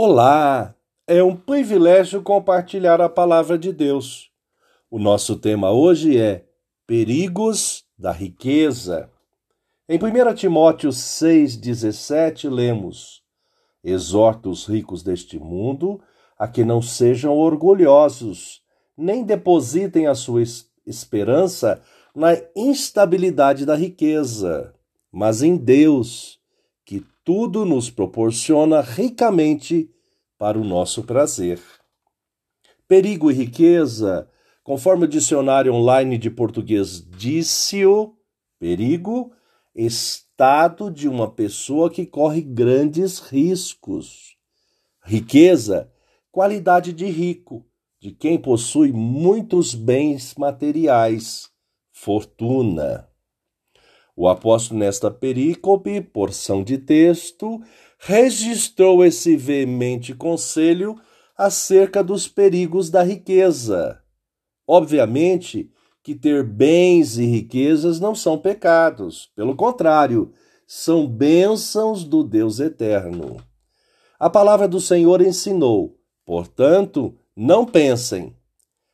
Olá! É um privilégio compartilhar a palavra de Deus. O nosso tema hoje é Perigos da Riqueza. Em 1 Timóteo 6,17 lemos: Exorta os ricos deste mundo a que não sejam orgulhosos, nem depositem a sua esperança na instabilidade da riqueza, mas em Deus que tudo nos proporciona ricamente para o nosso prazer. Perigo e riqueza, conforme o dicionário online de português disse-o, perigo, estado de uma pessoa que corre grandes riscos. Riqueza, qualidade de rico, de quem possui muitos bens materiais, fortuna. O apóstolo, nesta perícope, porção de texto, registrou esse veemente conselho acerca dos perigos da riqueza. Obviamente que ter bens e riquezas não são pecados, pelo contrário, são bênçãos do Deus eterno. A palavra do Senhor ensinou, portanto, não pensem.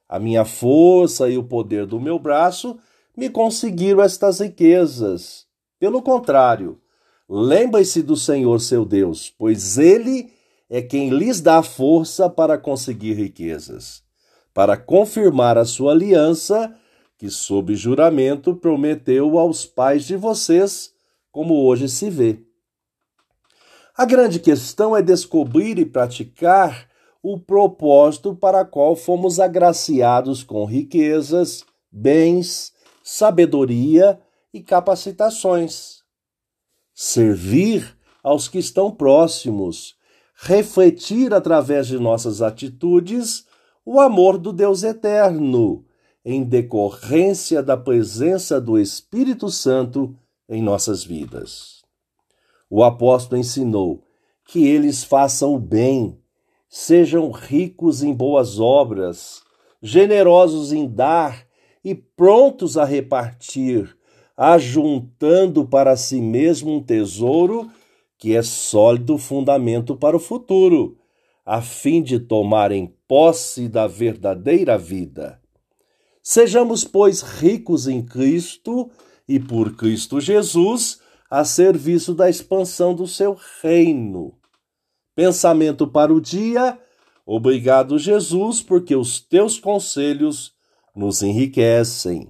A minha força e o poder do meu braço me conseguiram estas riquezas. Pelo contrário, lembre-se do Senhor seu Deus, pois ele é quem lhes dá força para conseguir riquezas, para confirmar a sua aliança, que sob juramento prometeu aos pais de vocês, como hoje se vê. A grande questão é descobrir e praticar o propósito para qual fomos agraciados com riquezas, bens, sabedoria e capacitações. Servir aos que estão próximos, refletir através de nossas atitudes o amor do Deus eterno, em decorrência da presença do Espírito Santo em nossas vidas. O apóstolo ensinou que eles façam o bem, sejam ricos em boas obras, generosos em dar e prontos a repartir, ajuntando para si mesmo um tesouro que é sólido fundamento para o futuro, a fim de tomarem posse da verdadeira vida. Sejamos, pois, ricos em Cristo e por Cristo Jesus, a serviço da expansão do seu reino. Pensamento para o dia. Obrigado, Jesus, porque os teus conselhos nos enriquecem.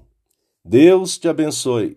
Deus te abençoe.